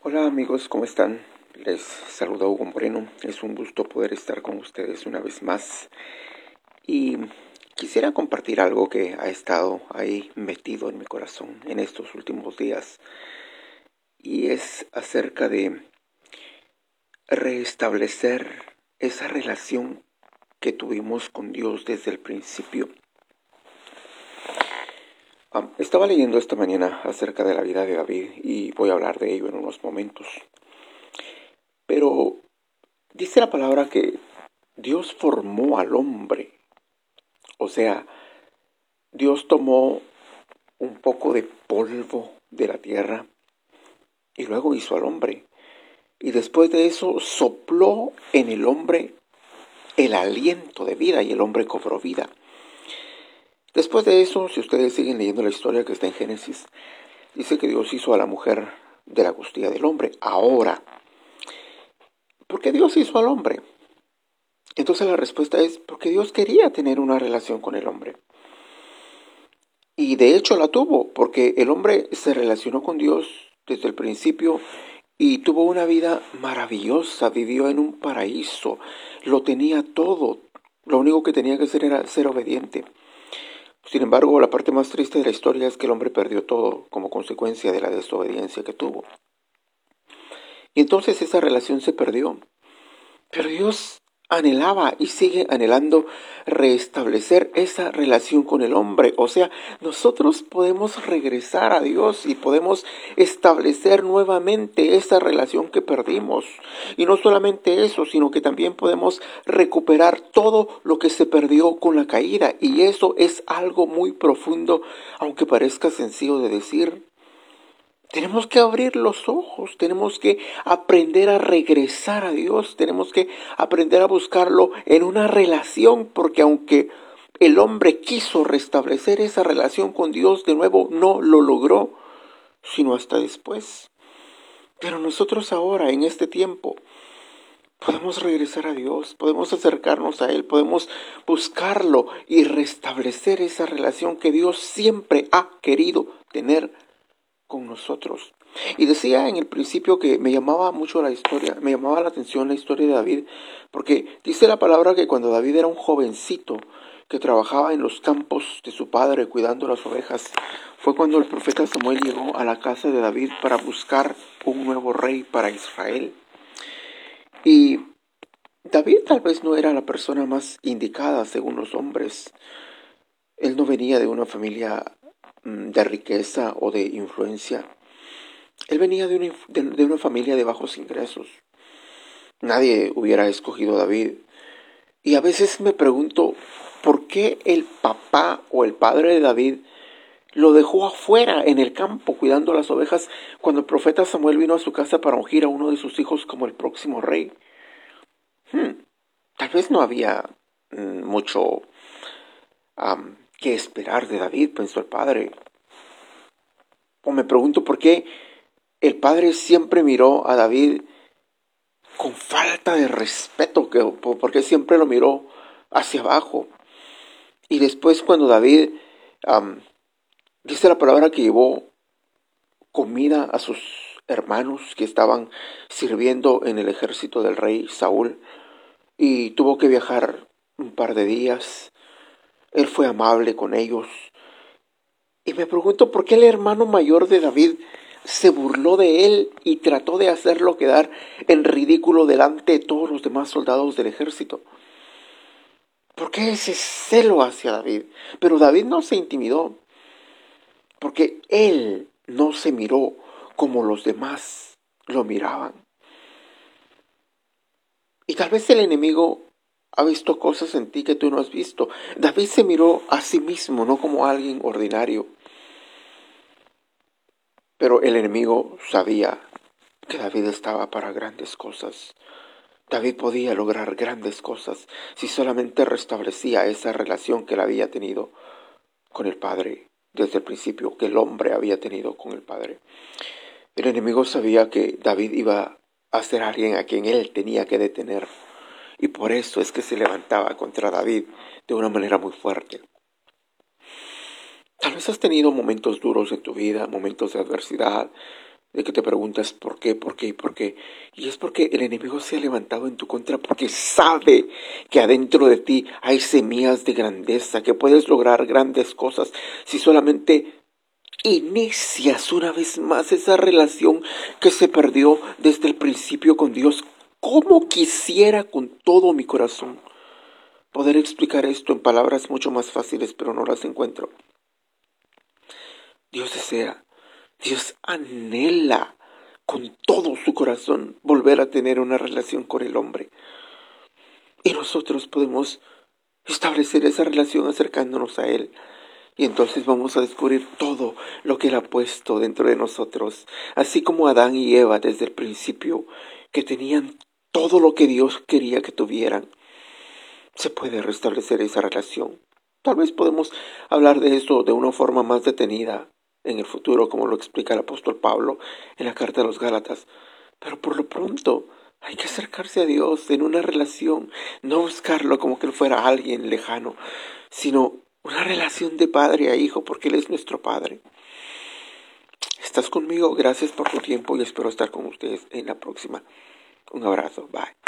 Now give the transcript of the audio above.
Hola amigos, ¿cómo están? Les saluda Hugo Moreno. Es un gusto poder estar con ustedes una vez más. Y quisiera compartir algo que ha estado ahí metido en mi corazón en estos últimos días. Y es acerca de restablecer esa relación que tuvimos con Dios desde el principio. Estaba leyendo esta mañana acerca de la vida de David y voy a hablar de ello en unos momentos. Pero dice la palabra que Dios formó al hombre. O sea, Dios tomó un poco de polvo de la tierra y luego hizo al hombre. Y después de eso sopló en el hombre el aliento de vida y el hombre cobró vida. Después de eso, si ustedes siguen leyendo la historia que está en Génesis, dice que Dios hizo a la mujer de la costilla del hombre. Ahora, ¿por qué Dios hizo al hombre? Entonces la respuesta es porque Dios quería tener una relación con el hombre. Y de hecho la tuvo, porque el hombre se relacionó con Dios desde el principio y tuvo una vida maravillosa, vivió en un paraíso, lo tenía todo, lo único que tenía que hacer era ser obediente. Sin embargo, la parte más triste de la historia es que el hombre perdió todo como consecuencia de la desobediencia que tuvo. Y entonces esa relación se perdió. Pero Dios anhelaba y sigue anhelando restablecer esa relación con el hombre. O sea, nosotros podemos regresar a Dios y podemos establecer nuevamente esa relación que perdimos. Y no solamente eso, sino que también podemos recuperar todo lo que se perdió con la caída. Y eso es algo muy profundo, aunque parezca sencillo de decir. Tenemos que abrir los ojos, tenemos que aprender a regresar a Dios, tenemos que aprender a buscarlo en una relación, porque aunque el hombre quiso restablecer esa relación con Dios de nuevo, no lo logró, sino hasta después. Pero nosotros ahora, en este tiempo, podemos regresar a Dios, podemos acercarnos a Él, podemos buscarlo y restablecer esa relación que Dios siempre ha querido tener con nosotros. Y decía en el principio que me llamaba mucho la historia, me llamaba la atención la historia de David, porque dice la palabra que cuando David era un jovencito que trabajaba en los campos de su padre cuidando las ovejas, fue cuando el profeta Samuel llegó a la casa de David para buscar un nuevo rey para Israel. Y David tal vez no era la persona más indicada según los hombres. Él no venía de una familia de riqueza o de influencia. Él venía de una, de una, familia de bajos ingresos. Nadie hubiera escogido a David. Y a veces me pregunto, ¿por qué el papá o el padre de David lo dejó afuera en el campo cuidando las ovejas cuando el profeta Samuel vino a su casa para ungir a uno de sus hijos como el próximo rey? Hmm, tal vez no había mm, mucho ¿Qué esperar de David? pensó el padre. O me pregunto por qué el padre siempre miró a David con falta de respeto, porque siempre lo miró hacia abajo. Y después cuando David dice la palabra que llevó comida a sus hermanos que estaban sirviendo en el ejército del rey Saúl y tuvo que viajar un par de días él fue amable con ellos. Y me pregunto por qué el hermano mayor de David se burló de él y trató de hacerlo quedar en ridículo delante de todos los demás soldados del ejército. ¿Por qué ese celo hacia David? Pero David no se intimidó, porque él no se miró como los demás lo miraban. Y tal vez el enemigo ha visto cosas en ti que tú no has visto. David se miró a sí mismo, no como alguien ordinario. Pero el enemigo sabía que David estaba para grandes cosas. David podía lograr grandes cosas si solamente restablecía esa relación que él había tenido con el Padre desde el principio, que el hombre había tenido con el Padre. El enemigo sabía que David iba a ser alguien a quien él tenía que detener y por eso es que se levantaba contra David de una manera muy fuerte. Tal vez has tenido momentos duros en tu vida, momentos de adversidad, de que te preguntas por qué, por qué y por qué. Y es porque el enemigo se ha levantado en tu contra porque sabe que adentro de ti hay semillas de grandeza, que puedes lograr grandes cosas si solamente inicias una vez más esa relación que se perdió desde el principio con Dios. ¿Cómo quisiera con todo mi corazón poder explicar esto en palabras mucho más fáciles, pero no las encuentro? Dios desea Dios anhela con todo su corazón volver a tener una relación con el hombre. Y nosotros podemos establecer esa relación acercándonos a Él. Y entonces vamos a descubrir todo lo que Él ha puesto dentro de nosotros. Así como Adán y Eva desde el principio, que tenían todo lo que Dios quería que tuvieran. Se puede restablecer esa relación. Tal vez podemos hablar de eso de una forma más detenida en el futuro, como lo explica el apóstol Pablo en la carta de los Gálatas. Pero por lo pronto hay que acercarse a Dios en una relación, no buscarlo como que él fuera alguien lejano, sino una relación de padre a hijo, porque Él es nuestro Padre. Estás conmigo, gracias por tu tiempo y espero estar con ustedes en la próxima. Un abrazo, bye.